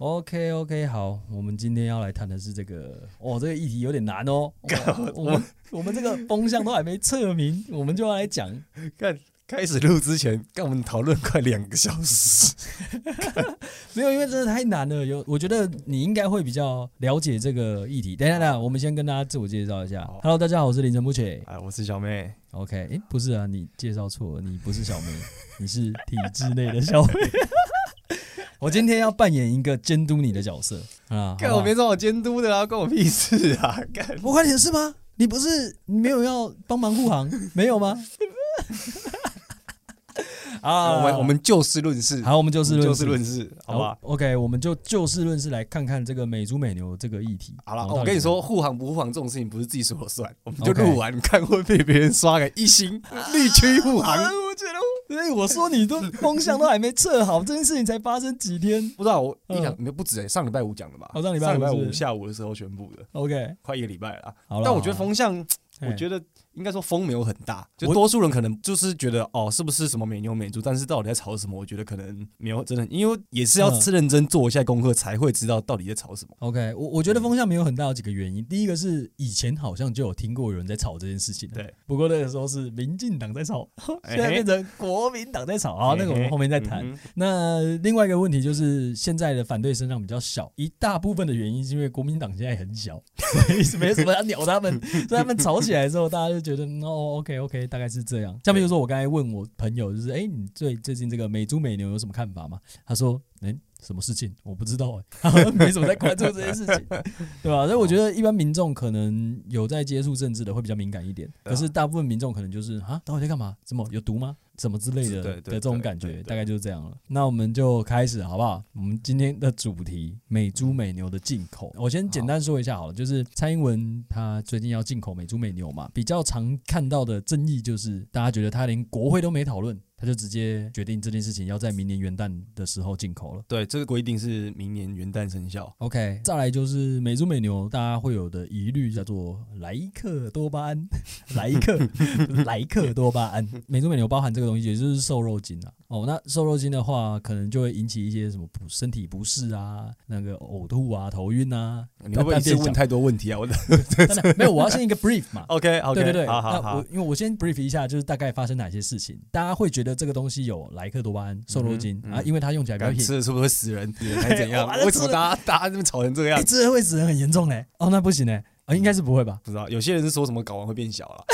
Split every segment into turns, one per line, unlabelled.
OK OK，好，我们今天要来谈的是这个，哦，这个议题有点难哦。哦我们我们这个风向都还没测明，我们就要来讲。
看开始录之前，跟我们讨论快两个小时，
没有，因为真的太难了。有，我觉得你应该会比较了解这个议题。等一下，等一下，我们先跟大家自我介绍一下。Hello，大家好，我是林晨不切。
哎，我是小妹。
OK，哎、欸，不是啊，你介绍错了，你不是小妹，你是体制内的小妹。我今天要扮演一个监督你的角色啊！
干我没找我监督的啊，关我屁事啊！干
我关你的事吗？你不是你没有要帮忙护航，没有吗？
啊，我们我们就事论事，
好，我们就事论事，
就事论事，好吧
？OK，我们就就事论事来看看这个美猪美牛这个议题。
好了，我跟你说，护航不护航这种事情不是自己说了算，我们就录完看会被别人刷个一星绿区 护航。
我觉得。所以我说你都风向都还没测好，这件事情才发生几天？
不知道我印象没不止哎，上礼拜五讲的吧？上礼拜五下午的时候宣布的。OK，快一个礼拜了。好了。但我觉得风向，我觉得。应该说风没有很大，就多数人可能就是觉得哦，是不是什么美牛美猪？但是到底在吵什么？我觉得可能没有真的，因为也是要是认真做一下功课才会知道到底在吵什么。
OK，我我觉得风向没有很大有几个原因。第一个是以前好像就有听过有人在吵这件事情，对。不过那个时候是民进党在吵，现在变成国民党在吵啊。那个我们后面再谈。那另外一个问题就是现在的反对声浪比较小，一大部分的原因是因为国民党现在很小，所以没什么要鸟他们。所以他们吵起来之后，大家就。觉得哦，OK OK，大概是这样。下面就说，我刚才问我朋友，就是哎，你对最近这个美猪美牛有什么看法吗？他说，哎，什么事情？我不知道，欸，没什么在关注这件事情，对吧？所以我觉得一般民众可能有在接触政治的会比较敏感一点，可是大部分民众可能就是啊，到底在干嘛？怎么有毒吗？什么之类的的这种感觉，大概就是这样了。那我们就开始好不好？我们今天的主题美猪美牛的进口，我先简单说一下好了。就是蔡英文他最近要进口美猪美牛嘛，比较常看到的争议就是大家觉得他连国会都没讨论。他就直接决定这件事情要在明年元旦的时候进口了。
对，这个规定是明年元旦生效。
OK，再来就是美猪美牛，大家会有的疑虑叫做莱克多巴胺，莱克 莱克多巴胺。美猪美牛包含这个东西，也就是瘦肉精啊。哦，那瘦肉精的话，可能就会引起一些什么不身体不适啊，那个呕吐啊，头晕啊。
你会不会是问太多问题啊？我的
没有，我要先一个 brief 嘛。
OK，OK，
对对对，
好好好。
我因为我先 brief 一下，就是大概发生哪些事情，大家会觉得。这个东西有莱克多巴胺、瘦肉精啊，因为它用起来比较便宜，
吃了是不是会死人？还是怎样？为什么大家大家这么吵成这个样子？
吃了会死人很严重嘞！哦，那不行嘞。应该是不会吧？
不知道，有些人是说什么睾丸会变小了，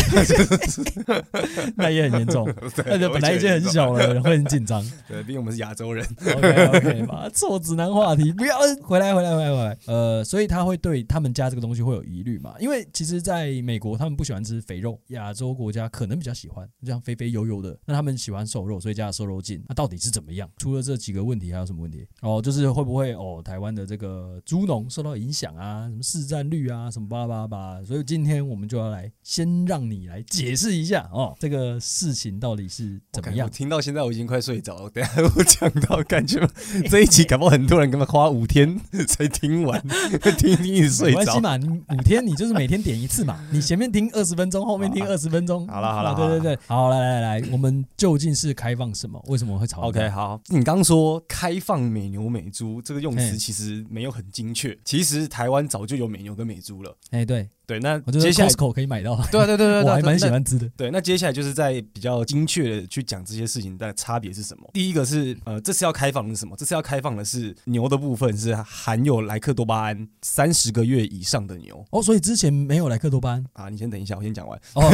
那也很严重。那就本来已经很小了，会很紧张。
对，毕竟我们是亚洲人。
OK OK 嘛，臭直男话题，不要回来回来回来回来。呃，所以他会对他们家这个东西会有疑虑嘛？因为其实在美国，他们不喜欢吃肥肉，亚洲国家可能比较喜欢这样肥肥油油的。那他们喜欢瘦肉，所以加了瘦肉精。那到底是怎么样？除了这几个问题，还有什么问题？哦，就是会不会哦，台湾的这个猪农受到影响啊？什么市占率啊？什么吧？吧吧，所以今天我们就要来先让你来解释一下哦，这个事情到底是怎么样？
我听到现在我已经快睡着了。等下我讲到，感觉 这一集搞不好很多人可能花五天才听完，听一听一直睡着。没关系
嘛，你五天你就是每天点一次嘛，你前面听二十分钟，后面听二十分钟。
好了好了，
对对对，好来来来，我们究竟是开放什么？为什么会吵
？OK，好，你刚说开放美牛美猪这个用词其实没有很精确，其实台湾早就有美牛跟美猪了。
哎，对。
对，那接下来
Costco 可以买到。
对对对对，
我还蛮喜欢吃的。
对，那接下来就是在比较精确的去讲这些事情的差别是什么？第一个是呃，这次要开放的是什么？这次要开放的是牛的部分是含有莱克多巴胺三十个月以上的牛。
哦，所以之前没有莱克多巴胺
啊？你先等一下，我先讲完。哦，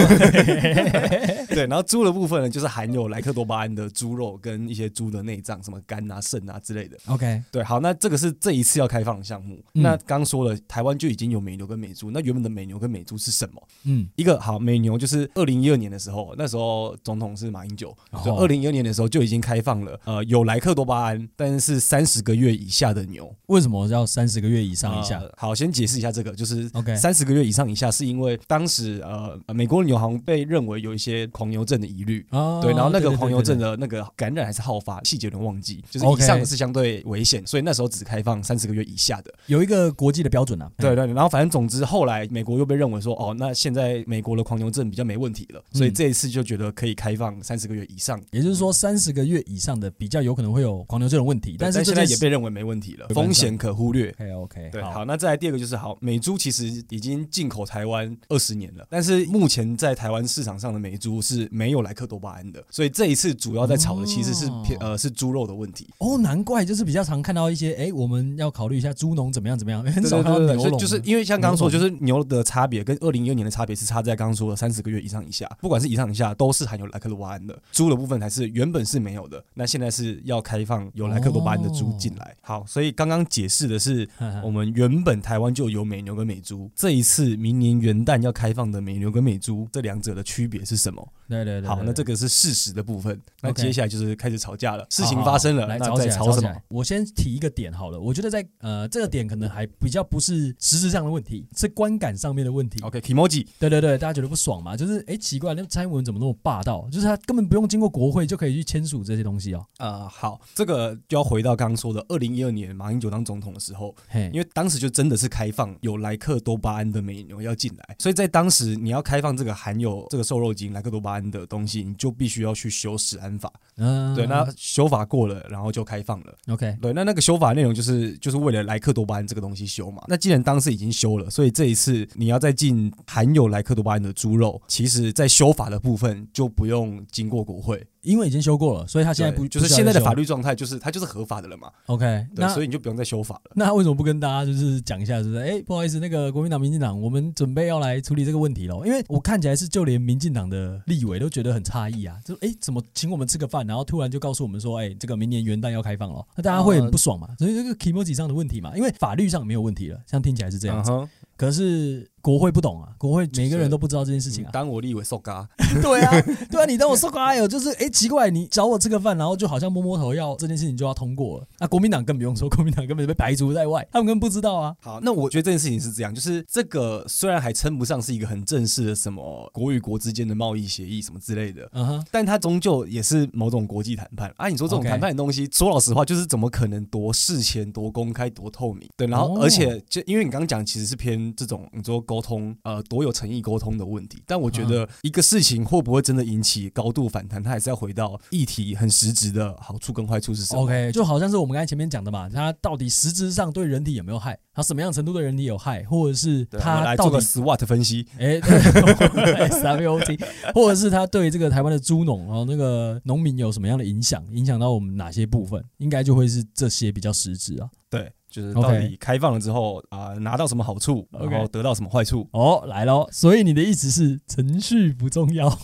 对，然后猪的部分呢，就是含有莱克多巴胺的猪肉跟一些猪的内脏，什么肝啊、肾啊之类的。
OK，
对，好，那这个是这一次要开放的项目。那刚说了，台湾就已经有美牛跟美猪，那原本的美牛跟美猪是什么？嗯，一个好美牛就是二零一二年的时候，那时候总统是马英九，就二零一二年的时候就已经开放了，呃，有莱克多巴胺，但是三十个月以下的牛，
为什么要三十个月以上以下？
呃、好，先解释一下这个，就是 OK，三十个月以上以下是因为当时呃，美国的牛行被认为有一些狂牛症的疑虑，哦、对，然后那个狂牛症的那个感染还是好发，细节有点忘记，就是以上的是相对危险，所以那时候只开放三十个月以下的，
有一个国际的标准啊，
对对，然后反正总之后来美国。国又被认为说，哦，那现在美国的狂牛症比较没问题了，所以这一次就觉得可以开放三十个月以上，
也就是说三十个月以上的比较有可能会有狂牛症的问题，但是
现在也被认为没问题了，风险可忽略。
OK OK，
对，好，那再来第二个就是好，美猪其实已经进口台湾二十年了，但是目前在台湾市场上的美猪是没有莱克多巴胺的，所以这一次主要在炒的其实是偏呃是猪肉的问题。
哦，难怪就是比较常看到一些，哎，我们要考虑一下猪农怎么样怎么样，很少看到牛农，
就是因为像刚刚说，就是牛的差别跟二零一二年的差别是差在刚刚说的三十个月以上以下，不管是以上以下都是含有莱克多巴胺的，猪的部分才是原本是没有的，那现在是要开放有莱克多巴胺的猪进来。好，所以刚刚解释的是 我们原本台湾就有美牛跟美猪，这一次明年元旦要开放的美牛跟美猪这两者的区别是什么？
对对对，
好，那这个是事实的部分，那接下来就是开始吵架了，事情发生了，那在吵什么？
我先提一个点好了，我觉得在呃这个点可能还比较不是实质上的问题，是观感上面的问题。
OK，Kimoji，
对对对，大家觉得不爽嘛？就是哎奇怪，那蔡英文怎么那么霸道？就是他根本不用经过国会就可以去签署这些东西哦。
呃，好，这个就要回到刚刚说的二零一二年马英九当总统的时候，因为当时就真的是开放有莱克多巴胺的美牛要进来，所以在当时你要开放这个含有这个瘦肉精莱克多巴胺的东西，你就必须要去修食安法。嗯，对，那修法过了，然后就开放了。
OK，
对，那那个修法内容就是就是为了莱克多巴胺这个东西修嘛。那既然当时已经修了，所以这一次你要再进含有莱克多巴胺的猪肉，其实在修法的部分就不用经过国会。
因为已经修过了，所以他现在不
就是现在的法律状态，就是他就是合法的了嘛。
OK，
那，所以你就不用再修法了。
那他为什么不跟大家就是讲一下，就是哎，不好意思，那个国民党、民进党，我们准备要来处理这个问题了。因为我看起来是就连民进党的立委都觉得很诧异啊，就哎，怎么请我们吃个饭，然后突然就告诉我们说，哎，这个明年元旦要开放了，那大家会很不爽嘛？所以这个 kimoji 上的问题嘛，因为法律上没有问题了，像听起来是这样子。可是国会不懂啊，国会每个人都不知道这件事情啊。
当我立委受嘎，
对啊，对啊，你当我受嘎有就是哎奇怪，你找我吃个饭，然后就好像摸摸头要这件事情就要通过了。那国民党更不用说，国民党根本就被排除在外，他们根本不知道啊。
好，那我觉得这件事情是这样，就是这个虽然还称不上是一个很正式的什么国与国之间的贸易协议什么之类的，嗯哼，但它终究也是某种国际谈判啊。你说这种谈判的东西，说老实话，就是怎么可能多事前、多公开、多透明？对，然后而且就因为你刚刚讲，其实是偏这种你说。沟通，呃，多有诚意沟通的问题。但我觉得一个事情会不会真的引起高度反弹，它还是要回到议题很实质的好处跟坏处是什么。
OK，就好像是我们刚才前面讲的嘛，它到底实质上对人体有没有害？它什么样程度对人体有害，或者是它
来做个 SWOT 分析？哎，
SWOT，或者是它对这个台湾的猪农然后那个农民有什么样的影响？影响到我们哪些部分？应该就会是这些比较实质啊。
对。就是到底开放了之后啊拿到什么好处，然后得到什么坏处？
哦，来喽！所以你的意思是程序不重要，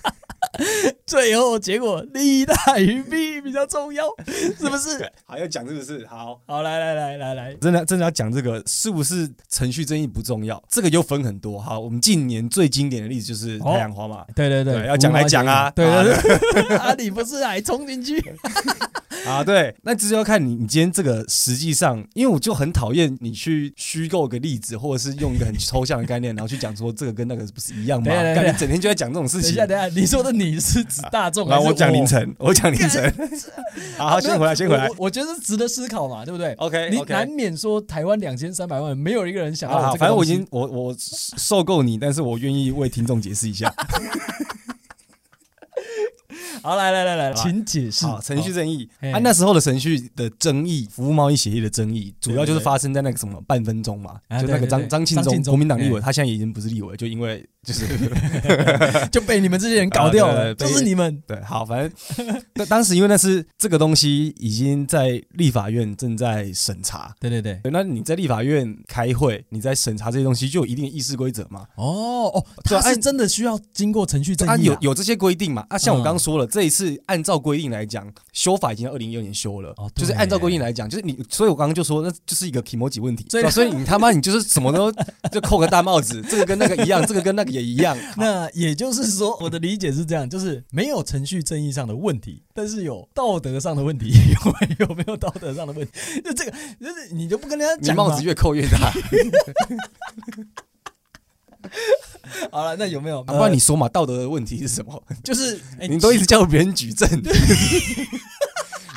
最后结果利大于弊比较重要，是不是？
好，要讲是不是？好，
好来来来来来，
真的真的要讲这个是不是程序正义不重要？这个又分很多。好，我们近年最经典的例子就是太阳花嘛，
哦、对对对，
对要讲来讲啊，
对对对，啊，你不是还冲进去？
啊，对，那只是要看你，你今天这个实际上，因为我就很讨厌你去虚构个例子，或者是用一个很抽象的概念，然后去讲说这个跟那个不是一样吗？感觉整天就在讲这种事情。
等一下，等一下，你说的你是指大众？
啊，我讲凌晨，我讲凌晨。好好，先回来，先回来。
我觉得是值得思考嘛，对不对
？OK，
你难免说台湾两千三百万，没有一个人想要。
反正我已经我我受够你，但是我愿意为听众解释一下。
好，来来来来，请解释。好，
程序正义，啊，那时候的程序的争议，服务贸易协议的争议，主要就是发生在那个什么半分钟嘛，就那个张张庆忠，国民党立委，他现在已经不是立委，就因为。就是
就被你们这些人搞掉了，就是你们
对，好，反正那当时因为那是这个东西已经在立法院正在审查，
对对对，
那你在立法院开会，你在审查这些东西，就有一定的议事规则嘛。
哦哦，它是真的需要经过程序正义，啊，
有有这些规定嘛？啊，像我刚刚说了，这一次按照规定来讲，修法已经二零一二年修了，就是按照规定来讲，就是你，所以我刚刚就说，那就是一个 kimoji 问题，所以所以你他妈你就是什么都就扣个大帽子，这个跟那个一样，这个跟那个。也一样，
那也就是说，我的理解是这样，就是没有程序正义上的问题，但是有道德上的问题。有没有道德上的问题？就这个，就是你就不跟人家讲，
你帽子越扣越大。
好了，那有没有？
不然你说嘛，道德的问题是什么？
就是
你都一直叫别人举证。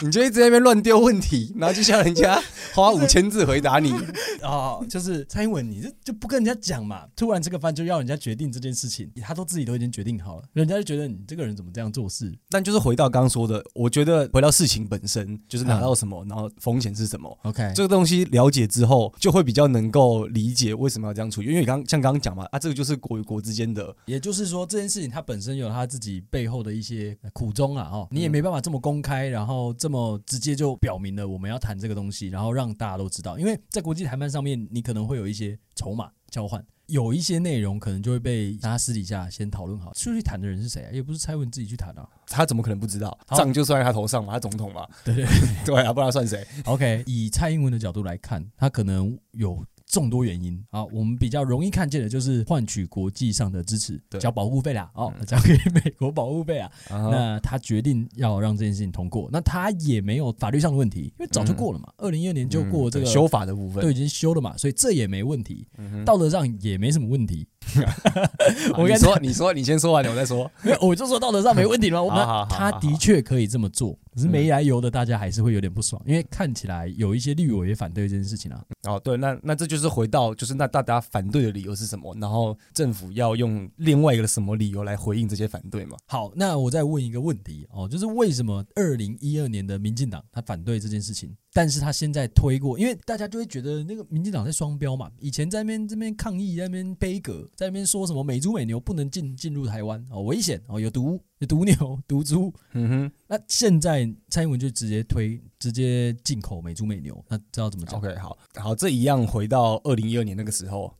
你就一直在那边乱丢问题，然后就像人家花五千字回答你
哦，就是蔡英文，你这就不跟人家讲嘛？突然这个饭就要人家决定这件事情，他都自己都已经决定好了，人家就觉得你这个人怎么这样做事？
但就是回到刚刚说的，我觉得回到事情本身，就是拿到什么，然后风险是什么。
OK，
这个东西了解之后，就会比较能够理解为什么要这样处理。因为你刚像刚刚讲嘛，啊，这个就是国与国之间的，
也就是说这件事情它本身有它自己背后的一些苦衷啊，哦，你也没办法这么公开，然后这么直接就表明了我们要谈这个东西，然后让大家都知道。因为在国际谈判上面，你可能会有一些筹码交换，有一些内容可能就会被大家私底下先讨论好。出去谈的人是谁啊？也不是蔡文自己去谈啊，
他怎么可能不知道？账就算在他头上嘛，他总统嘛，
对对
对啊，不知道算谁
？OK，以蔡英文的角度来看，他可能有。众多原因啊，我们比较容易看见的就是换取国际上的支持，交保护费啦，哦，交给美国保护费啊。那他决定要让这件事情通过，那他也没有法律上的问题，因为早就过了嘛，二零一二年就过这个
修法的部分，
都已经修了嘛，所以这也没问题，道德上也没什么问题。
我跟你说，你说，你先说完，我再说。
我就说道德上没问题了。我们他的确可以这么做，可是没来由的，大家还是会有点不爽，因为看起来有一些绿委也反对这件事情啊。
哦，对，那那这就是回到，就是那大家反对的理由是什么？然后政府要用另外一个什么理由来回应这些反对嘛？
好，那我再问一个问题哦，就是为什么二零一二年的民进党他反对这件事情？但是他现在推过，因为大家就会觉得那个民进党在双标嘛。以前在那边这边抗议，在那边杯葛，在那边说什么美猪美牛不能进进入台湾哦，危险哦，有毒，有毒牛、毒猪。嗯哼。那现在蔡英文就直接推，直接进口美猪美牛，那知道怎么讲
？OK，好，好，这一样回到二零一二年那个时候，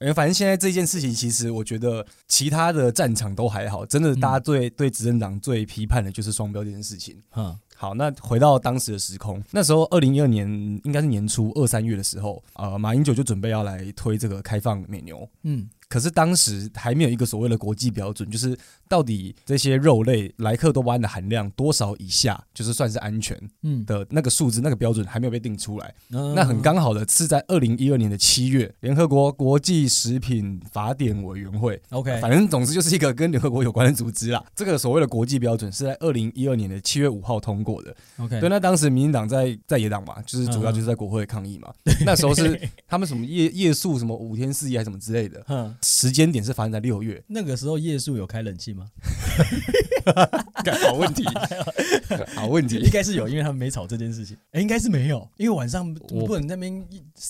因为反正现在这件事情，其实我觉得其他的战场都还好，真的，大家对、嗯、对执政党最批判的就是双标这件事情。嗯。好，那回到当时的时空，那时候二零一二年应该是年初二三月的时候，呃，马英九就准备要来推这个开放美牛，嗯。可是当时还没有一个所谓的国际标准，就是到底这些肉类莱克多巴胺的含量多少以下，就是算是安全的那个数字，那个标准还没有被定出来。那很刚好的是在二零一二年的七月，联合国国际食品法典委员会，OK，反正总之就是一个跟联合国有关的组织啦。这个所谓的国际标准是在二零一二年的七月五号通过的。OK，对，那当时民进党在在野党嘛，就是主要就是在国会抗议嘛。那时候是他们什么夜夜宿什么五天四夜还是什么之类的。时间点是发生在六月，
那个时候夜宿有开冷气吗？
好问题，好问题，
应该是有，因为他们没吵这件事情。哎，应该是没有，因为晚上不能那边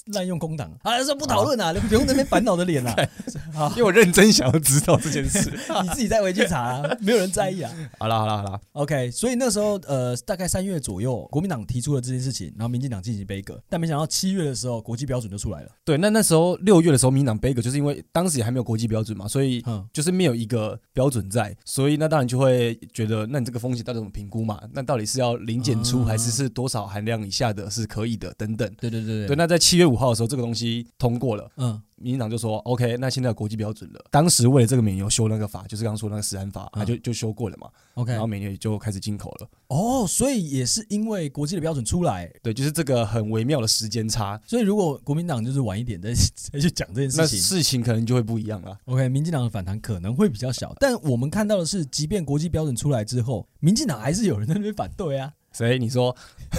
滥用空档。啊，说不讨论啊，不用那边烦恼的脸啊。
因为我认真想要知道这件事，
你自己再回去查啊，没有人在意啊。
好了好了好了
，OK。所以那时候呃，大概三月左右，国民党提出了这件事情，然后民进党进行杯葛，但没想到七月的时候，国际标准就出来了。
对，那那时候六月的时候，民进党杯葛，就是因为当时也还没有国际标准嘛，所以就是没有一个标准在，所以那当然就会觉得，那你这个风险到底怎么评估嘛？那到底是要零检出，还是是多少含量以下的是可以的？等等。
对对对对，
对。那在七月五号的时候，这个东西通过了。嗯。民进党就说：“OK，那现在有国际标准了。当时为了这个美牛修那个法，就是刚刚说那个食安法，他就就修过了嘛。OK，然后美牛也就开始进口了。
哦，所以也是因为国际的标准出来，
对，就是这个很微妙的时间差。
所以如果国民党就是晚一点再 再去讲这件事情，
那事情可能就会不一样了。
OK，民进党的反弹可能会比较小，但我们看到的是，即便国际标准出来之后，民进党还是有人在那边反对啊。”
谁？你说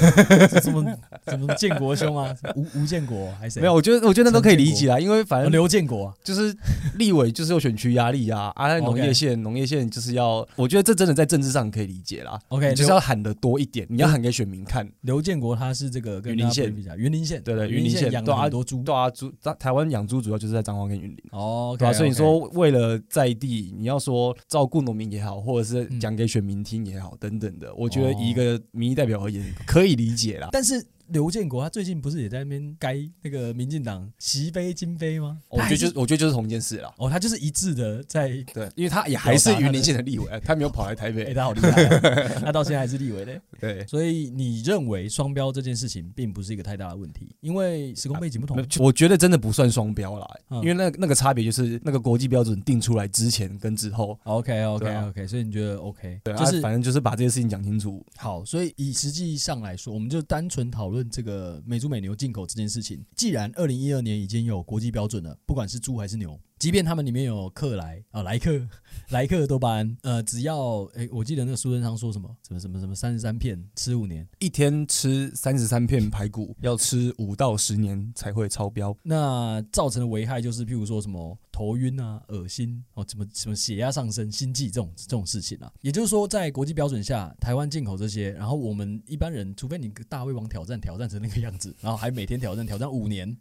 什么什么建国兄啊？吴吴建国还是谁？
没有，我觉得我觉得那都可以理解啊，因为反正
刘建国
就是立委，就是有选区压力啊。啊，农业县农业县就是要，我觉得这真的在政治上可以理解啦。OK，就是要喊的多一点，你要喊给选民看。
刘建国他是这个
云林县，
云林县
对对，云林县养
了很多猪，
对啊，猪台湾养猪主要就是在彰化跟云林。哦，对啊，所以你说为了在地，你要说照顾农民也好，或者是讲给选民听也好，等等的，我觉得一个民意代表而言。可以理解啦，
但是。刘建国他最近不是也在那边该那个民进党席杯金杯吗？
我觉得就是我觉得就是同一件事了。
哦，他就是一致的在
对，因为他也还是云林县的立委，他没有跑来台北。
哎，他好厉害，他到现在还是立委嘞。
对，
所以你认为双标这件事情并不是一个太大的问题，因为时空背景不同。
我觉得真的不算双标啦，因为那那个差别就是那个国际标准定出来之前跟之后。
OK OK OK，所以你觉得 OK？
对，就是反正就是把这些事情讲清楚。
好，所以以实际上来说，我们就单纯讨论问这个美猪美牛进口这件事情，既然二零一二年已经有国际标准了，不管是猪还是牛。即便他们里面有克莱啊莱克 莱克多巴胺，呃，只要哎、欸，我记得那个苏贞昌说什么什么什么什么三十三片吃五年，
一天吃三十三片排骨，要吃五到十年才会超标。
那造成的危害就是，譬如说什么头晕啊、恶心哦，什么什么血压上升、心悸这种这种事情啊。也就是说，在国际标准下，台湾进口这些，然后我们一般人，除非你大胃王挑战挑战成那个样子，然后还每天挑战挑战五年，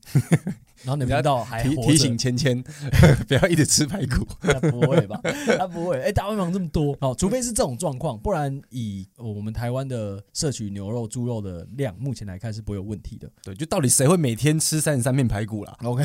然后你们知道还
提提醒芊芊 不要一直吃排骨，
他不会吧？他不会。哎、欸，大胃王这么多哦，除非是这种状况，不然以我们台湾的摄取牛肉、猪肉的量，目前来看是不会有问题的。
对，就到底谁会每天吃三十三片排骨啦
？OK，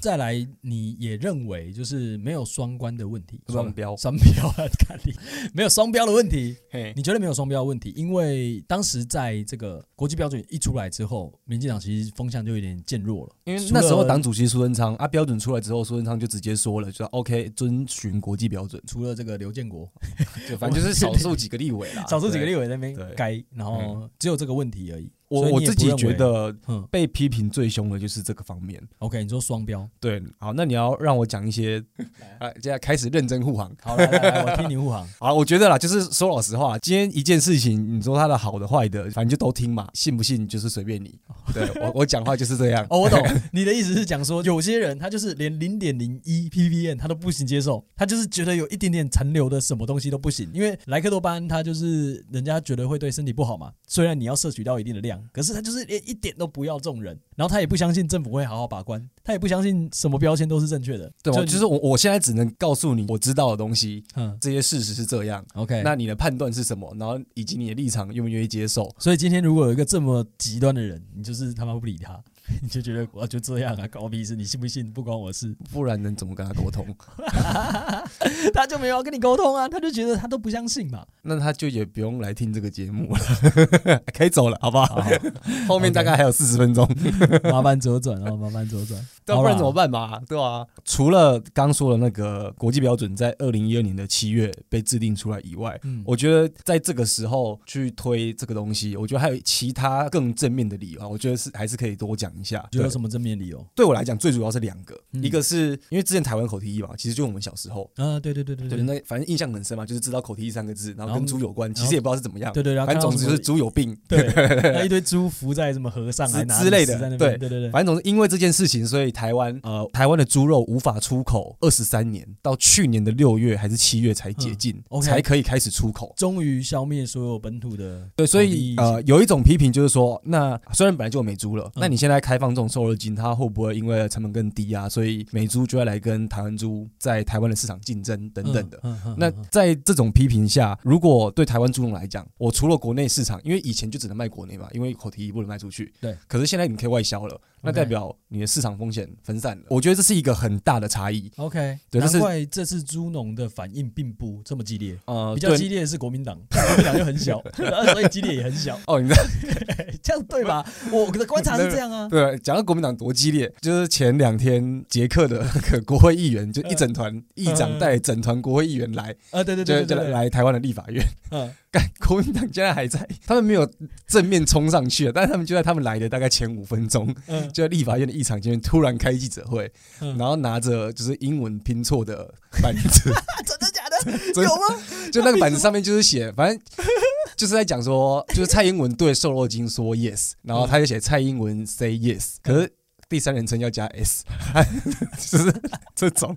再来，你也认为就是没有双关的问题，
双标，
双标啊，看你没有双标的问题。你觉得没有双标的问题？因为当时在这个国际标准一出来之后，民进党其实风向就有点渐弱了。
因为那时候党主席苏贞昌啊，标准出来之后，苏贞昌就直接说了，就说 OK，遵 循国际标准。
除了这个刘建国，
就反正就是少数几个立委啦，
少数几个立委那边该，然后只有这个问题而已。
我我自己觉得，被批评最凶的就是这个方面。
OK，你说双标，
对，好，那你要让我讲一些，来，接下来开始认真护航。
好，来来来，我听你护航。
好，我觉得啦，就是说老实话，今天一件事情，你说它的好的坏的，反正就都听嘛，信不信就是随便你。对我，我讲话就是这样。
哦，我懂，你的意思是讲说，有些人他就是连零点零一 ppm 他都不行接受，他就是觉得有一点点残留的什么东西都不行，因为莱克多巴胺它就是人家觉得会对身体不好嘛，虽然你要摄取到一定的量，可是他就是连一点都不要这种人，然后他也不相信政府会好好把关，他也不相信什么标签都是正确的。
对，就是我我现在只能告诉你我知道的东西，嗯，这些事实是这样。OK，那你的判断是什么？然后以及你的立场愿不愿意接受？
所以今天如果有一个这么极端的人，你就是他妈不理他。你就觉得我就这样啊，搞屁事！你信不信不关我事，
不然能怎么跟他沟通？
他就没有要跟你沟通啊，他就觉得他都不相信嘛。
那他就也不用来听这个节目了，可以走了，好不好？好好后面大概还有四十分钟，
麻烦左转啊，麻烦左转。
要不然怎么办嘛？对啊，除了刚说的那个国际标准在二零一二年的七月被制定出来以外，嗯，我觉得在这个时候去推这个东西，我觉得还有其他更正面的理由啊。我觉得是还是可以多讲一下。
觉得有什么正面理由？
对我来讲，最主要是两个，一个是因为之前台湾口蹄疫嘛，其实就我们小时候
啊，对对对对对，
那反正印象很深嘛，就是知道口蹄疫三个字，然后跟猪有关，其实也不知道是怎么样，
对对，
反正总之就是猪有病，
对，一堆猪伏在什么河上之
之类的，对对对，反正总是因为这件事情，所以台湾呃，台湾的猪肉无法出口二十三年，到去年的六月还是七月才解禁，才可以开始出口，
终于消灭所有本土的。
对，所以呃，有一种批评就是说，那虽然本来就有美猪了，那你现在开放这种瘦肉精，它会不会因为成本更低啊，所以美猪就要来跟台湾猪在台湾的市场竞争等等的？那在这种批评下，如果对台湾猪农来讲，我除了国内市场，因为以前就只能卖国内嘛，因为口蹄疫不能卖出去。对，可是现在你可以外销了。那代表你的市场风险分散了，我觉得这是一个很大的差异。
OK，对，难怪这次猪农的反应并不这么激烈。呃，比较激烈的是国民党，国民党就很小，所以激烈也很小。哦，你知道 这样对吧？我的观察是这样啊。
对，讲到国民党多激烈，就是前两天捷克的那个国会议员，就一整团议长带整团国会议员来，啊，对对对，就来台湾的立法院。嗯。国民党现在还在，他们没有正面冲上去，但是他们就在他们来的大概前五分钟，就在立法院的议场前面突然开记者会，然后拿着就是英文拼错的板子，
真的假的？有吗？
就那个板子上面就是写，反正就是在讲说，就是蔡英文对瘦肉精说 yes，然后他就写蔡英文 say yes，可是。第三人称要加 s，就是这种。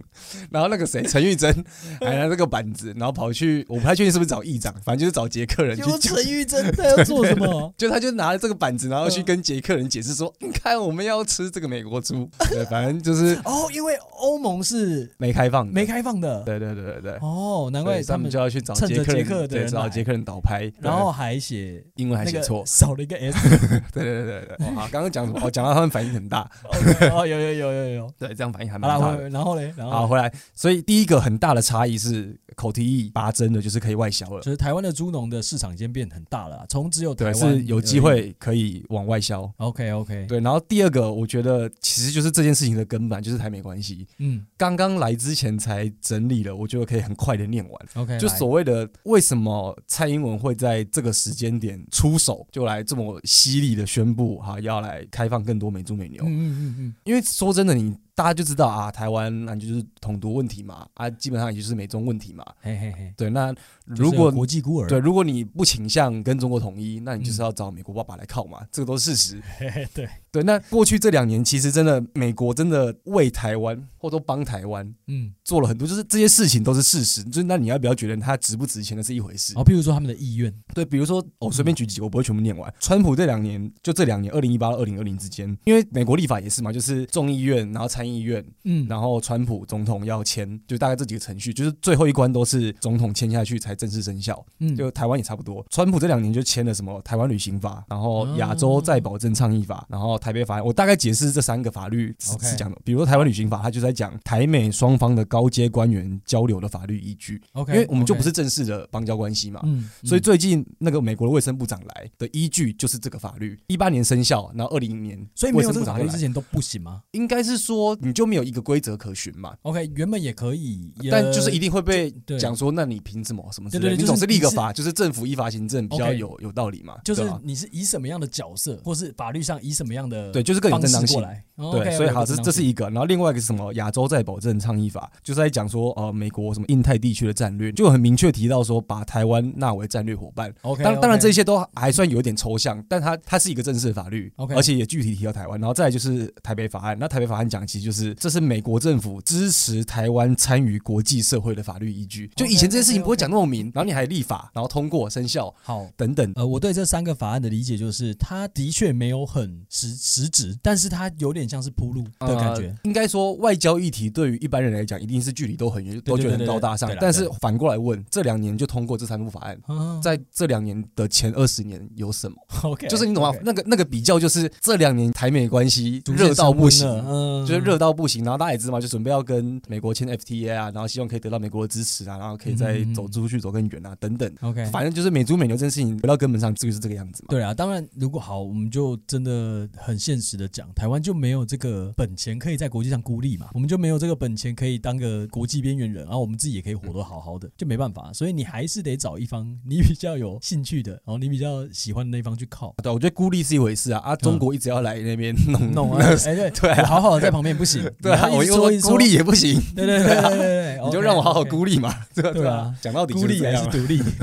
然后那个谁，陈玉珍还拿这个板子，然后跑去，我不太确定是不是找议长，反正就是找捷克人去。
陈玉珍他要做什么？
就他就拿着这个板子，然后去跟捷克人解释说：“你看，我们要吃这个美国猪。”对，反正就是
哦，因为欧盟是
没开放，
没开放的。
对对对对对。
哦，难怪
他们就要去找捷克人，对，找捷克人倒拍，
然后还写
英文还写错，
少了一个 s。
对对对对对。好，刚刚讲什么？哦，讲到他们反应很大。
哦，有有有有有，
对，这样反应还蛮大的。
然后嘞，然后
好回来，所以第一个很大的差异是，口蹄疫拔针的，就是可以外销了。
就是台湾的猪农的市场已经变很大了，从只有台湾
是有机会可以往外销。
OK OK，
对。然后第二个，我觉得其实就是这件事情的根本就是台美关系。嗯，刚刚来之前才整理了，我觉得可以很快的念完。OK，就所谓的为什么蔡英文会在这个时间点出手，就来这么犀利的宣布哈，要来开放更多美猪美牛。嗯嗯嗯嗯，因为。说真的，你大家就知道啊，台湾那就是统独问题嘛，啊，基本上也就是美中问题嘛。嘿嘿嘿，对，那如果
国际孤儿，
对，如果你不倾向跟中国统一，那你就是要找美国爸爸来靠嘛，这个都是事实。嘿嘿，对对，那过去这两年其实真的美国真的为台湾或者帮台湾，嗯，做了很多，就是这些事情都是事实。就是那你要不要觉得它值不值钱的是一回事。
哦，比如说他们的意愿，
对，比如说我随便举几个，我不会全部念完。川普这两年，就这两年，二零一八到二零二零之间，因为美国立法也是嘛，就是众议院，然后参议院，嗯，然后川普总统要签，就大概这几个程序，就是最后一关都是总统签下去才正式生效。嗯，就台湾也差不多，川普这两年就签了什么台湾旅行法，然后亚洲再保证倡议法，然后台北法案。我大概解释这三个法律是讲的，比如说台湾旅行法，它就在讲台美双方的高阶官员交流的法律依据。OK，因为我们就不是正式的邦交关系嘛，嗯，所以最近那个美国的卫生部长来的依据就是这个法律，一八年生效，然后二零年，
所以没有这个法律之前都不行吗？
应该是说你就没有一个规则可循嘛。
OK，原本也可以，
但就是一定会被讲说，那你凭什么什么之类的？你总是立个法，就是政府依法行政比较有有道理嘛。
就是你是以什么样的角色，或是法律上以什么样的
对，就是更有正当性。对，所以好，这这是一个，然后另外一个是什么？亚洲再保证倡议法，就是在讲说，呃，美国什么印太地区的战略，就很明确提到说，把台湾纳为战略伙伴。OK，当当然这些都还算有点抽象，但它它是一个正式的法律，OK，而且也具体提到台湾。然后再来就是台北法案，那台北法案讲其实就是这是美国政府支持台湾参与国际社会的法律依据。就以前这些事情不会讲那么明，然后你还立法，然后通过生效，好，等等。
呃，我对这三个法案的理解就是，它的确没有很实实质，但是它有点像是铺路的感觉。
应该说外交议题对于一般人来讲，一定是距离都很远，都觉得很高大上。但是反过来问，这两年就通过这三部法案，在这两年的前二十年有什么？OK，就是你懂吗？那个那个比较就是这两年台美关系热到不行，嗯就是热到不行。然后大家也知道嘛，就准备要跟美国签 FTA 啊，然后希望可以得到美国的支持啊，然后可以再走出去走更远啊，等等。OK，反正就是美猪美牛这件事情回到根本上，就是这个样子嘛。
对啊，当然如果好，我们就真的很现实的讲，台湾就没有这个本钱可以在国际上孤立嘛，我们就没有这个本钱可以当个国际边缘人，然后我们自己也可以活得好好的，就没办法。所以你还是得找一方你比较有兴趣的，然后你比较喜欢的那方去靠。
对，我觉得孤立是一回事啊，啊，中国一直要来那边弄
弄啊，哎对对，好好的在旁边不行，
对啊，我说孤立也不行，
对对对对对，
你就让我好好孤立嘛，对啊，讲到底
孤立还是独立。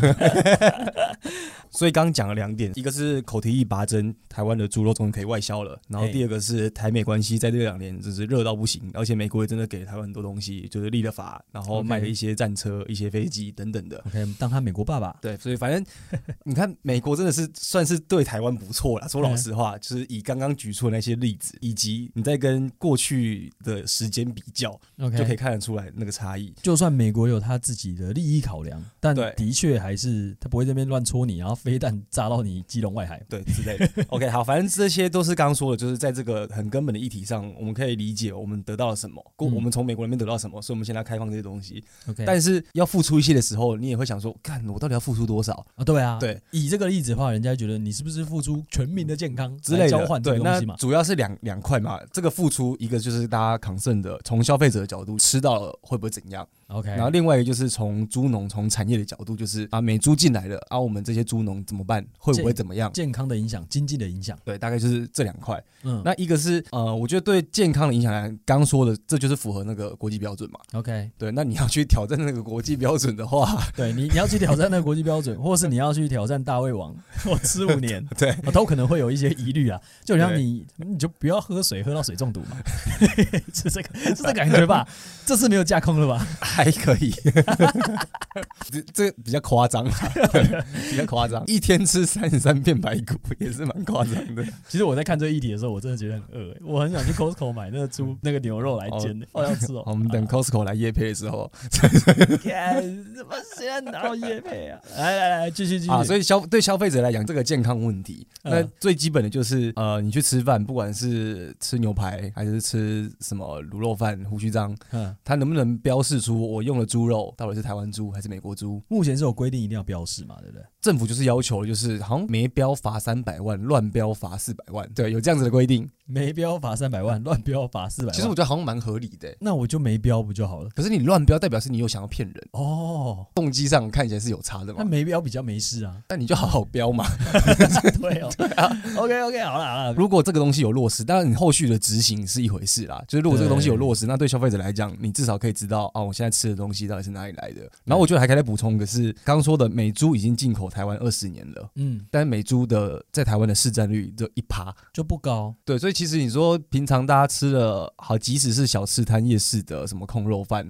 所以刚刚讲了两点，一个是口蹄疫拔针，台湾的猪肉终于可以外销了。然后第二个是台美关系在这两年就是热到不行，而且美国也真的给了台湾很多东西，就是立了法，然后卖了一些战车、一些飞机等等的。
OK，当他美国爸爸。
对，所以反正 你看，美国真的是算是对台湾不错了。说老实话，就是以刚刚举出的那些例子，以及你在跟过去的时间比较，OK，就可以看得出来那个差异。
就算美国有他自己的利益考量，但的确还是他不会这边乱戳你，然后。飞弹炸到你基隆外海，
对之类的。OK，好，反正这些都是刚刚说的，就是在这个很根本的议题上，我们可以理解我们得到了什么，嗯、我们从美国那边得到什么，所以我们现在开放这些东西。OK，但是要付出一些的时候，你也会想说，看我到底要付出多少
啊？对啊，
对。
以这个例子的话，人家觉得你是不是付出全民的健康之类的交换这个东西嘛？
主要是两两块嘛。这个付出一个就是大家 concern 的，从消费者的角度吃到了会不会怎样？OK，然后另外一个就是从猪农从产业的角度，就是啊，美猪进来了，啊，我们这些猪农怎么办？会不会怎么样？
健康的影响，经济的影响，
对，大概就是这两块。嗯，那一个是呃，我觉得对健康的影响来讲，刚说的这就是符合那个国际标准嘛。OK，对，那你要去挑战那个国际标准的话，
对你你要去挑战那个国际标准，或是你要去挑战大胃王，我吃五年，对，都可能会有一些疑虑啊。就像你，你就不要喝水，喝到水中毒嘛，是这个是这感觉吧？这次没有架空了吧？
还可以。这这比较夸张，比较夸张。一天吃三十三片排骨也是蛮夸张的。
其实我在看这个议题的时候，我真的觉得很饿、欸，我很想去 Costco 买那个猪那个牛肉来煎的、欸，我、哦、要吃哦。
我们等 Costco 来夜配的时候，
怎么现在拿到夜配啊？来来来，继续继续。啊，
所以消对消费者来讲，这个健康问题，那最基本的就是呃，你去吃饭，不管是吃牛排还是吃什么卤肉饭、胡须章，嗯，它能不能标示出我用的猪肉？到底是台湾猪还是美国猪？
目前是有规定一定要标示嘛，对不对？
政府就是要求，就是好像没标罚三百万，乱标罚四百万，对，有这样子的规定。
没标罚三百万，乱标罚四百万。
其实我觉得好像蛮合理的。
那我就没标不就好了？
可是你乱标，代表是你有想要骗人
哦，
动机上看起来是有差的嘛。
那没标比较没事啊，
那你就好好标嘛。
对哦，对啊。OK OK，好了好了。
如果这个东西有落实，当然你后续的执行是一回事啦。就是如果这个东西有落实，那对消费者来讲，你至少可以知道啊，我现在吃的东西到底是哪里来的。然后我觉得还可以再补充一个，是刚刚说的美猪已经进口台湾二十年了，嗯，但美猪的在台湾的市占率就一趴
就不高。
对，所以其实你说。平常大家吃的好，即使是小吃摊、夜市的什么空肉饭，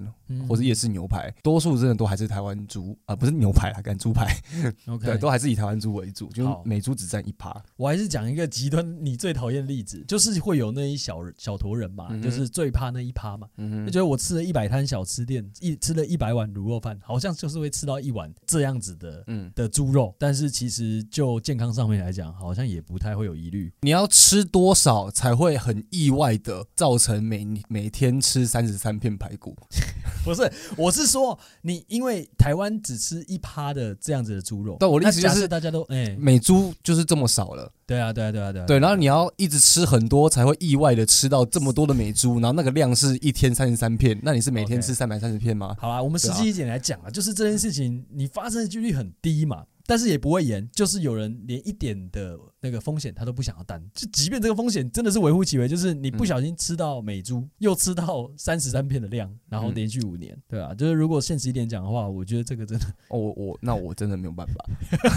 或者夜市牛排，多数真的都还是台湾猪啊，不是牛排啊，干猪排。OK，对，都还是以台湾猪为主，就是美猪只占一趴。
我还是讲一个极端，你最讨厌的例子，就是会有那一小小坨人嘛，就是最怕那一趴嘛。嗯，就觉得我吃了一百摊小吃店，一吃了一百碗卤肉饭，好像就是会吃到一碗这样子的，嗯，的猪肉。但是其实就健康上面来讲，好像也不太会有疑虑。
你要吃多少才会很？意外的造成每每天吃三十三片排骨，
不是，我是说你因为台湾只吃一趴的这样子的猪肉，
但我的意思就是
大家都哎，
美猪就是这么少了，
对啊，对啊，对啊，对啊，
对，然后你要一直吃很多才会意外的吃到这么多的美猪，然后那个量是一天三十三片，那你是每天吃三百三十片吗？
好啊，我们实际一点来讲啊，就是这件事情你发生的几率很低嘛。但是也不会严，就是有人连一点的那个风险他都不想要担，就即便这个风险真的是微乎其微，就是你不小心吃到美猪，嗯、又吃到三十三片的量，然后连续五年，嗯、对啊，就是如果现实一点讲的话，我觉得这个真的，
哦，我我那我真的没有办法，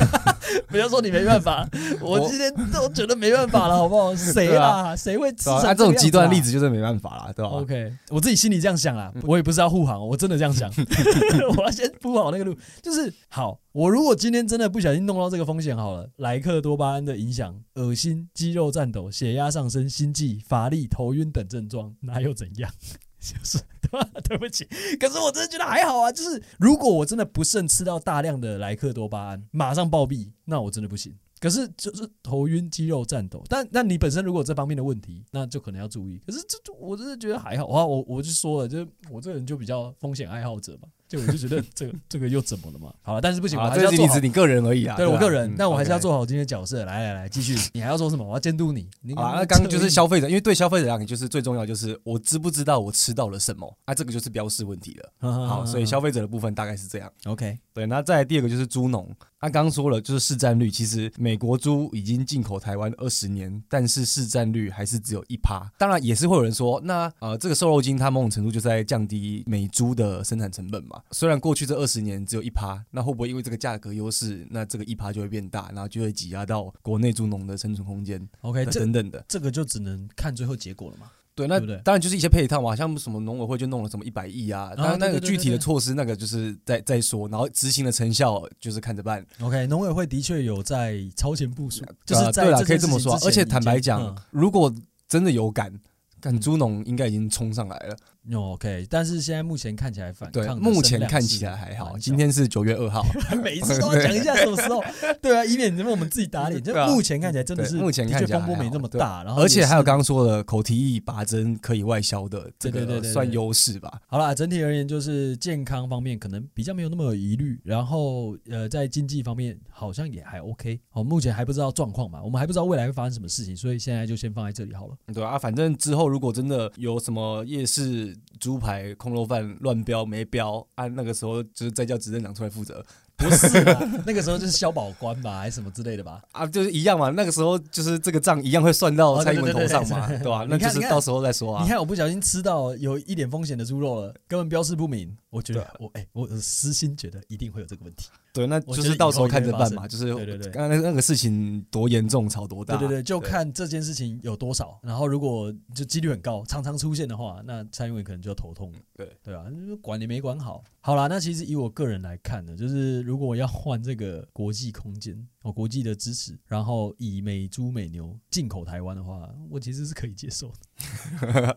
不要说你没办法，我今天都觉得没办法了，好不好？谁啊？谁、啊、会吃、啊？
那、啊、这种极端的例子就是没办法了，对吧
？OK，我自己心里这样想啊，我也不是要护航，我真的这样想，我要先铺好那个路，就是好。我如果今天真的不小心弄到这个风险好了，莱克多巴胺的影响，恶心、肌肉颤抖、血压上升、心悸、乏力、头晕等症状，那又怎样？就是 对吧？对不起，可是我真的觉得还好啊。就是如果我真的不慎吃到大量的莱克多巴胺，马上暴毙，那我真的不行。可是就是头晕、肌肉颤抖，但那你本身如果这方面的问题，那就可能要注意。可是这我真的觉得还好啊。我我就说了，就是我这个人就比较风险爱好者嘛。就我就觉得 这个这个又怎么了嘛？好了，但是不行，我还是要做好。
你个人而已啊，
对我个人，但我还是要做好今天的角色。来来来，继续，你还要说什么？我要监督你。
啊，那刚刚就是消费者，因为对消费者来讲，就是最重要就是我知不知道我吃到了什么？啊，这个就是标示问题了。好，所以消费者的部分大概是这样。
OK，
对，那再来第二个就是猪农。他刚刚说了，就是市占率，其实美国猪已经进口台湾二十年，但是市占率还是只有一趴。当然，也是会有人说，那呃，这个瘦肉精它某种程度就在降低美猪的生产成本嘛。虽然过去这二十年只有一趴，那会不会因为这个价格优势，那这个一趴就会变大，然后就会挤压到国内猪农的生存空间
？OK，
等等的，
这个就只能看最后结果了嘛。
对，那当然就是一些配套嘛，像什么农委会就弄了什么一百亿啊，当然那个具体的措施，那个就是再再说，然后执行的成效就是看着办。
OK，农委会的确有在超前部署，就是在
对了，可以这么说。而且坦白讲，如果真的有感，感猪农应该已经冲上来了。
OK，但是现在目前看起来反
对，目前看起来还好。今天是九月二号，
每次 都要讲一下什么时候？对啊，以免我们自己打脸。就目前看起来真的是，
目前看起来
风波没那么大。然后，
而且还有刚刚说的口蹄疫拔针可以外销的，这个算优势吧。
好啦，整体而言就是健康方面可能比较没有那么有疑虑，然后呃，在经济方面好像也还 OK。好，目前还不知道状况嘛，我们还不知道未来会发生什么事情，所以现在就先放在这里好了。
对啊，反正之后如果真的有什么夜市猪排。空肉饭乱标没标，按、啊、那个时候就是再叫执政党出来负责。
不是，那个时候就是消保官吧，还是什么之类的吧？
啊，就是一样嘛。那个时候就是这个账一样会算到蔡英文头上嘛，对吧？那就是到时候再说啊。
你看我不小心吃到有一点风险的猪肉了，根本标示不明。我觉得我哎，我私心觉得一定会有这个问题。
对，那就是到时候看着办嘛。就是对对对，刚刚那那个事情多严重，吵多大？
对对对，就看这件事情有多少。然后如果就几率很高，常常出现的话，那蔡英文可能就要头痛。对对啊，管也没管好。好啦，那其实以我个人来看呢，就是如果我要换这个国际空间，哦，国际的支持，然后以美猪美牛进口台湾的话，我其实是可以接受的。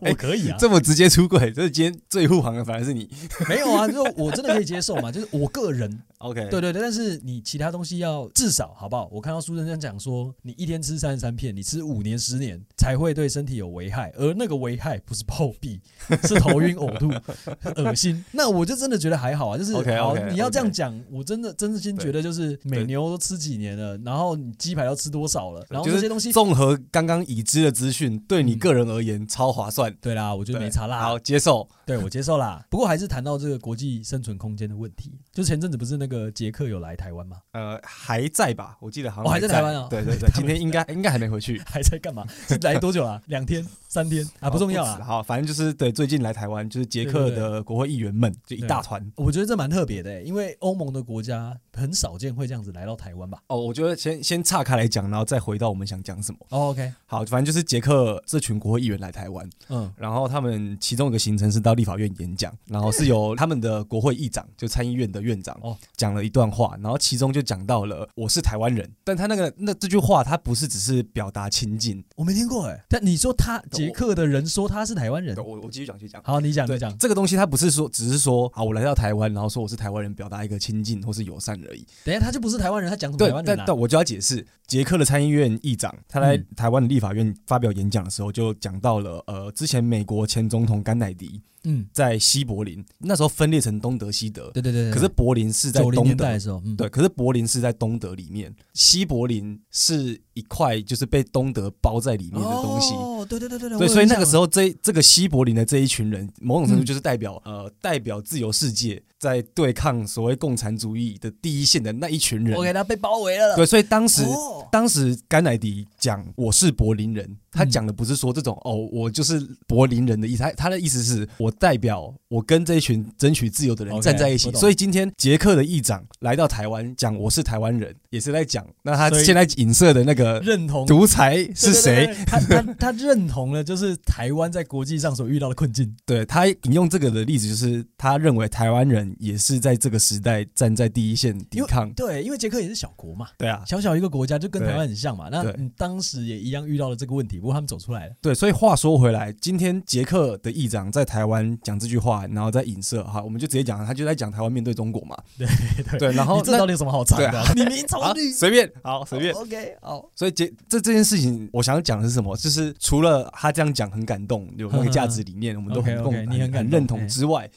我可以啊，
这么直接出轨，这是今天最护航的反而是你。
没有啊，就我真的可以接受嘛，就是我个人。
OK，
对对对，但是你其他东西要至少好不好？我看到书生这样讲说，你一天吃三十三片，你吃五年十年才会对身体有危害，而那个危害不是暴毙，是头晕呕吐、恶心。那我就真的觉得还好啊，就是
OK
你要这样讲，我真的真心觉得就是美牛都吃几年了，然后你鸡排要吃多少了，然后这些东西
综合刚刚已知的资讯，对你个人而言超划算。
对啦，我觉得没差啦，
好接受，
对我接受啦。不过还是谈到这个国际生存空间的问题，就前阵子不是那个杰克有来。台湾吗？
呃，还在吧？我记得好像
还在台湾啊。
对对对，今天应该应该还没回去。
还在干嘛？来多久啊？两天、三天啊？不重要啊。
好，反正就是对，最近来台湾就是捷克的国会议员们，就一大团。
我觉得这蛮特别的，因为欧盟的国家很少见会这样子来到台湾吧？
哦，我觉得先先岔开来讲，然后再回到我们想讲什么。
OK，
好，反正就是捷克这群国会议员来台湾，嗯，然后他们其中一个行程是到立法院演讲，然后是由他们的国会议长，就参议院的院长哦，讲了一段话，然后其中就讲。到了，我是台湾人，但他那个那这句话，他不是只是表达亲近，
我没听过哎。但你说他捷克的人说他是台湾人，
我我继续讲，继续讲。
好，你讲，你讲。
这个东西他不是说，只是说，啊，我来到台湾，然后说我是台湾人，表达一个亲近或是友善而已。
等下他就不是台湾人，他讲什么台湾人
但但我就要解释，捷克的参议院议长他来台湾的立法院发表演讲的时候，就讲到了呃，之前美国前总统甘乃迪。嗯，在西柏林那时候分裂成东德西德，
对对对。
可是柏林是在东德
的时候，嗯，
对。可是柏林是在东德里面，西柏林是一块就是被东德包在里面的东西。
哦，对对对对
对。对，所以那个时候这这个西柏林的这一群人，某种程度就是代表呃代表自由世界在对抗所谓共产主义的第一线的那一群人。
我给他被包围了。
对，所以当时当时甘乃迪讲我是柏林人，他讲的不是说这种哦我就是柏林人的意思，他他的意思是我。代表我跟这一群争取自由的人站在一起，okay, 所以今天捷克的议长来到台湾讲我是台湾人，也是在讲那他现在影射的那个
认同
独裁是谁？
他他他认同了，就是台湾在国际上所遇到的困境。
对，他引用这个的例子，就是他认为台湾人也是在这个时代站在第一线抵抗。
对，因为捷克也是小国嘛，
对啊，
小小一个国家就跟台湾很像嘛。那你当时也一样遇到了这个问题，不过他们走出来了。
对，所以话说回来，今天捷克的议长在台湾。讲这句话，然后再影射哈，我们就直接讲，他就在讲台湾面对中国嘛。
对对
对，然后
这到底有什么好讲的？啊、你明朝绿，
随便好随便。
OK 好，
所以捷这这件事情，我想要讲的是什么？就是除了他这样讲很感动，有那个价值理念，我们都很共感，你很认同之外，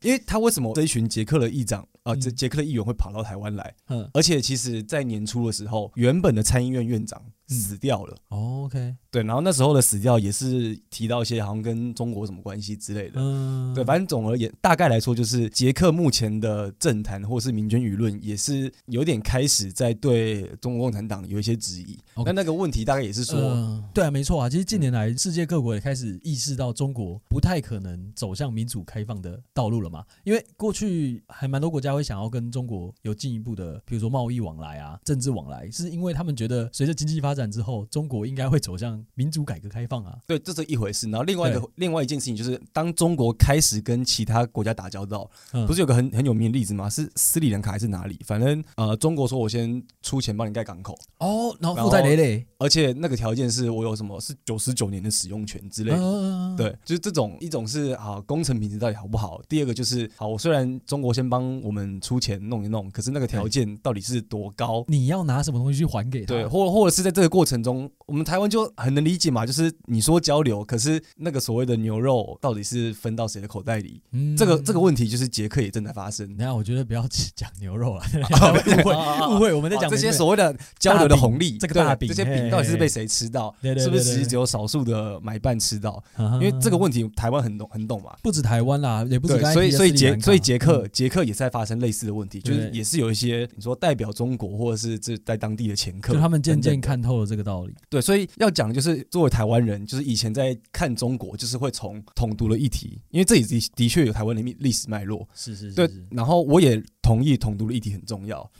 因为他为什么这一群捷克的议长啊，这捷克的议员会跑到台湾来？嗯，而且其实在年初的时候，原本的参议院院长。死掉了。
哦，OK，
对，然后那时候的死掉也是提到一些好像跟中国什么关系之类的。嗯，对，反正总而言，大概来说就是捷克目前的政坛或是民间舆论也是有点开始在对中国共产党有一些质疑。那 Okay 那个问题大概也是说，
呃、对啊，没错啊，其实近年来世界各国也开始意识到中国不太可能走向民主开放的道路了嘛，因为过去还蛮多国家会想要跟中国有进一步的，比如说贸易往来啊、政治往来，是因为他们觉得随着经济发展。展之后，中国应该会走向民主改革开放啊。
对，这是一回事。然后另外一个另外一件事情就是，当中国开始跟其他国家打交道，嗯、不是有个很很有名的例子吗？是斯里兰卡还是哪里？反正呃，中国说我先出钱帮你盖港口
哦，然后负债累累，
而且那个条件是我有什么是九十九年的使用权之类的。嗯、对，就是这种一种是啊，工程品质到底好不好？第二个就是好，我虽然中国先帮我们出钱弄一弄，可是那个条件到底是多高？
你要拿什么东西去还给他？
对，或或者是在这个。过程中，我们台湾就很能理解嘛，就是你说交流，可是那个所谓的牛肉到底是分到谁的口袋里？嗯，这个这个问题就是捷克也正在发生。
那我觉得不要讲牛肉了，误会误会，我们在讲
这些所谓的交流的红利，
这个大饼，
这些饼到底是被谁吃到？是不是其实只有少数的买办吃到？因为这个问题台湾很懂很懂嘛，
不止台湾啦，也不止。
所以所以捷所以捷克捷克也在发生类似的问题，就是也是有一些你说代表中国或者是这在当地的前客，
就他们渐渐看透了这个道理。
对。所以要讲的就是，作为台湾人，就是以前在看中国，就是会从统独的议题，因为这里的的确有台湾的历史脉络。
是是是。
对，然后我也同意统独的议题很重要。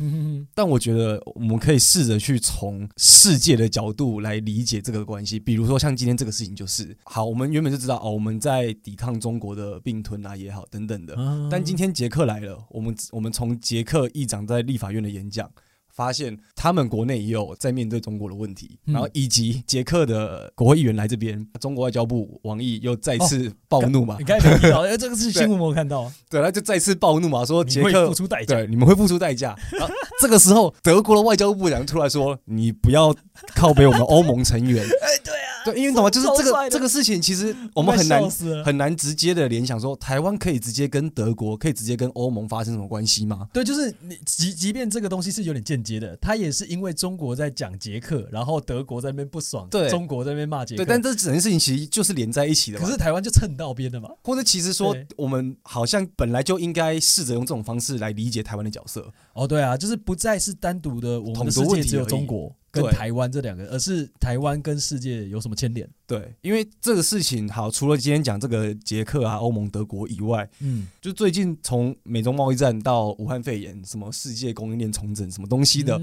但我觉得我们可以试着去从世界的角度来理解这个关系。比如说像今天这个事情，就是好，我们原本就知道哦，我们在抵抗中国的并吞啊也好等等的。但今天捷克来了，我们我们从捷克议长在立法院的演讲。发现他们国内也有在面对中国的问题，然后以及捷克的国会议员来这边，中国外交部王毅又再次暴怒嘛？
你刚才没提到，哎，这个是新闻我看到，
对，他就再次暴怒嘛，说捷克
付出代价，
对，你们会付出代价。这个时候，德国的外交部长出来说：“你不要靠北我们欧盟成员。”
哎，对啊，
对，因为什么？就是这个这个事情，其实我们很难很难直接的联想说，台湾可以直接跟德国，可以直接跟欧盟发生什么关系吗？
对，就是你即即便这个东西是有点间接的，他也是因为中国在讲捷克，然后德国在那边不爽，对，中国在那边骂捷克，
对，但这整件事情其实就是连在一起的。
可是台湾就蹭到边的嘛？
或者其实说，我们好像本来就应该试着用这种方式来理解台湾的角色。
哦，对啊，就是不再是单独的我们的世界只有中国。跟台湾这两个，而是台湾跟世界有什么牵连？
对，因为这个事情好，除了今天讲这个捷克啊、欧盟、德国以外，嗯，就最近从美中贸易战到武汉肺炎，什么世界供应链重整，什么东西的，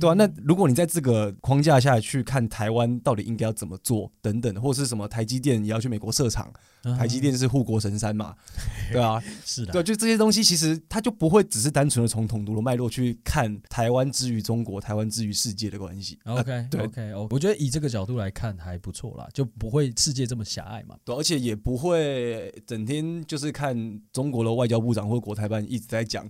对啊，那如果你在这个框架下去看台湾到底应该要怎么做，等等，或是什么台积电也要去美国设厂，台积电是护国神山嘛，对啊，
是的，
对，就这些东西，其实它就不会只是单纯的从统独的脉络去看台湾之于中国、台湾之于世界的关系。
OK，啊、对，OK，OK，、okay, okay, 我觉得以这个角度来看还不错啦，就不会世界这么狭隘嘛。
对，而且也不会整天就是看中国的外交部长或国台办一直在讲。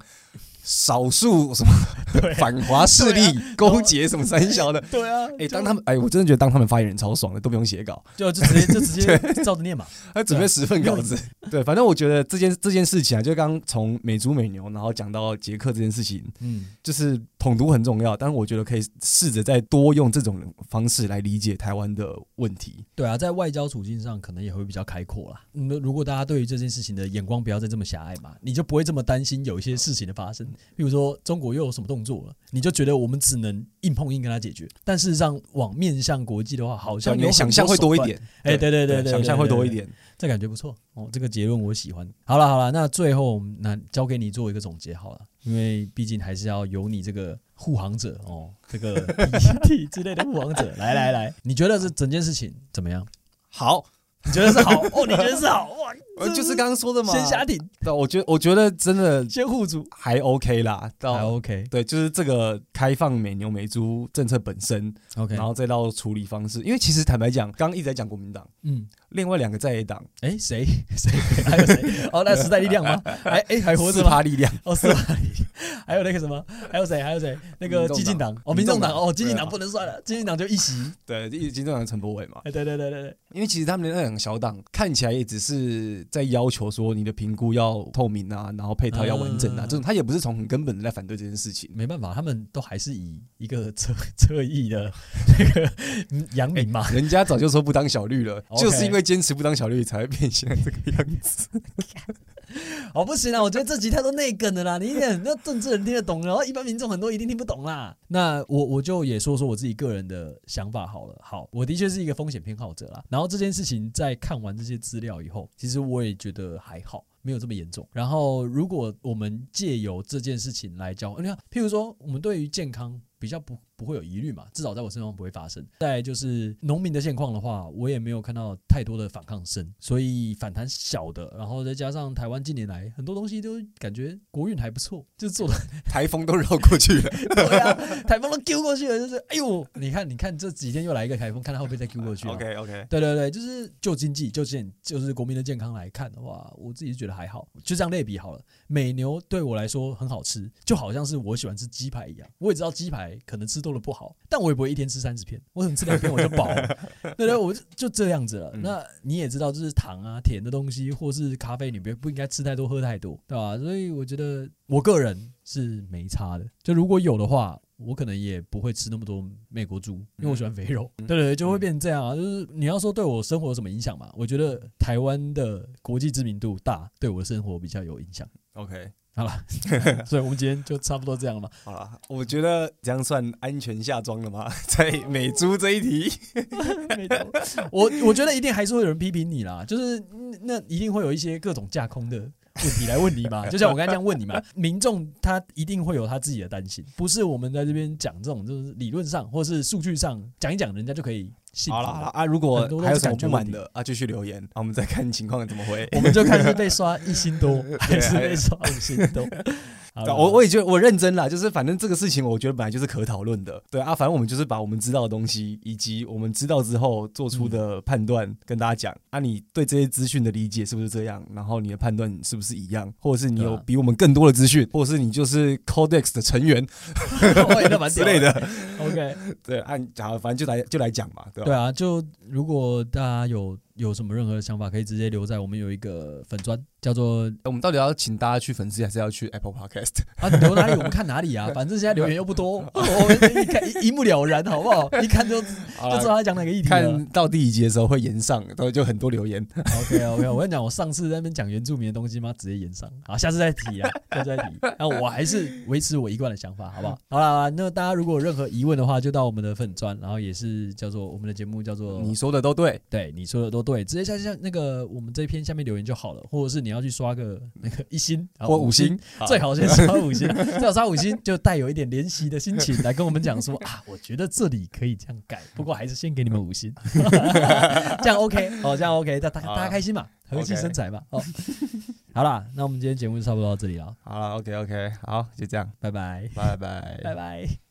少数什么 反华势力勾结什么三小的，
对啊，
哎，当他们哎，我真的觉得当他们发言人超爽的，都不用写稿，
就就直接就直接 照着念嘛，
他准备十份稿子，对，反正我觉得这件这件事情啊，就刚从美猪美牛，然后讲到捷克这件事情，嗯，就是统独很重要，但是我觉得可以试着再多用这种方式来理解台湾的问题。
对啊，在外交处境上可能也会比较开阔啦。那如果大家对于这件事情的眼光不要再这么狭隘嘛，你就不会这么担心有一些事情的发生。比如说中国又有什么动作了，你就觉得我们只能硬碰硬跟他解决。但事实上，往面向国际的话，好像有
想象会多一点。
哎，对对对对，
想象会多一点，
这感觉不错哦。这个结论我喜欢。好了好了，那最后那交给你做一个总结好了，因为毕竟还是要有你这个护航者哦，这个 PTT 之类的护航者。来来来，你觉得这整件事情怎么样？
好。
你觉得是好哦？你觉得是好哇？
就是刚刚说的嘛，
先下定。
对，我觉得我觉得真的
先护主
还 OK 啦，
还 OK。
对，就是这个开放美牛美猪政策本身 OK，然后再到处理方式。因为其实坦白讲，刚刚一直在讲国民党，嗯，另外两个在野党，
哎，谁 谁还有谁？哦，那时代力量吗？哎哎，还活着
吗？力量
哦，四趴力量。还有那个什么？还有谁？还有谁？那个激进党哦，民众党哦，激进党不能算了，激进党就一席。
对，一基进党陈柏伟嘛。
哎，对对对对对。
因为其实他们的那两个小党看起来也只是在要求说你的评估要透明啊，然后配套要完整啊，这种他也不是从很根本的在反对这件事情。
没办法，他们都还是以一个侧侧翼的那个杨明嘛。
人家早就说不当小绿了，就是因为坚持不当小绿才会变现在这个样子。
哦，不行啊，我觉得这集太多内梗的啦，你一点那政治人听得懂，然后一般民众很多一定听不懂啦。那我我就也说说我自己个人的想法好了。好，我的确是一个风险偏好者啦。然后这件事情在看完这些资料以后，其实我也觉得还好，没有这么严重。然后如果我们借由这件事情来教，你看，譬如说我们对于健康比较不。不会有疑虑嘛？至少在我身上不会发生。再就是农民的现况的话，我也没有看到太多的反抗声，所以反弹小的。然后再加上台湾近年来很多东西都感觉国运还不错，就做的
台风都绕过去了，
对啊，台风都丢过去了，就是哎呦，你看你看这几天又来一个台风，看它会不会再丢过去
？OK OK，
对对对，就是就经济就健就是国民的健康来看的话，我自己觉得还好。就这样类比好了，美牛对我来说很好吃，就好像是我喜欢吃鸡排一样。我也知道鸡排可能吃多了不好，但我。也不会一天吃三十片？我可能吃两片我就饱了，对对，我就就这样子了。那你也知道，就是糖啊、甜的东西，或是咖啡，你不不应该吃太多、喝太多，对吧？所以我觉得我个人是没差的。就如果有的话，我可能也不会吃那么多美国猪，因为我喜欢肥肉。对对，就会变成这样啊。就是你要说对我生活有什么影响嘛？我觉得台湾的国际知名度大，对我的生活比较有影响。
OK。
好了，所以我们今天就差不多这样了嘛。
好了，我觉得这样算安全下装了吗？在美猪这一题，
我我觉得一定还是会有人批评你啦，就是那一定会有一些各种架空的问题来问你嘛。就像我刚才这样问你嘛，民众他一定会有他自己的担心，不是我们在这边讲这种就是理论上或是数据上讲一讲，人家就可以。
好了好了啊，如果还有什么不满的啊，继续留言啊，我们再看情况怎么回。
我们就看是被刷一星多，还是被刷五星多。
我我也觉得我认真啦，就是反正这个事情，我觉得本来就是可讨论的。对啊，反正我们就是把我们知道的东西，以及我们知道之后做出的判断跟大家讲。啊，你对这些资讯的理解是不是这样？然后你的判断是不是一样？或者是你有比我们更多的资讯，或者是你就是 Codex 的成员之类的。OK，对，按讲，反正就来就来讲嘛，对吧？
对啊，就如果大家有。有什么任何的想法，可以直接留在我们有一个粉砖，叫做
我们到底要请大家去粉丝，还是要去 Apple Podcast
啊？留哪里我们看哪里啊，反正现在留言又不多，我们一看一一目了然，好不好？一看就就知道他讲哪个议题。
看到第一集的时候会延上，然后就很多留言。
OK OK，我跟你讲，我上次在那边讲原住民的东西嘛，直接延上。好，下次再提啊，下次再提。那我还是维持我一贯的想法，好不好？好了，那大家如果有任何疑问的话，就到我们的粉砖，然后也是叫做我们的节目叫做
你说的都对，
对你说的都对，直接下下那。那个我们这一篇下面留言就好了，或者是你要去刷个那个一星
或五星，
最好先刷五星，最好刷五星就带有一点怜惜的心情来跟我们讲说啊，我觉得这里可以这样改，不过还是先给你们五星，这样 OK 哦，这样 OK，大大大家开心嘛，和气生财嘛，哦，好啦，那我们今天节目就差不多到这里了，
好了，OK OK，好，就这样，
拜拜，
拜拜，
拜拜。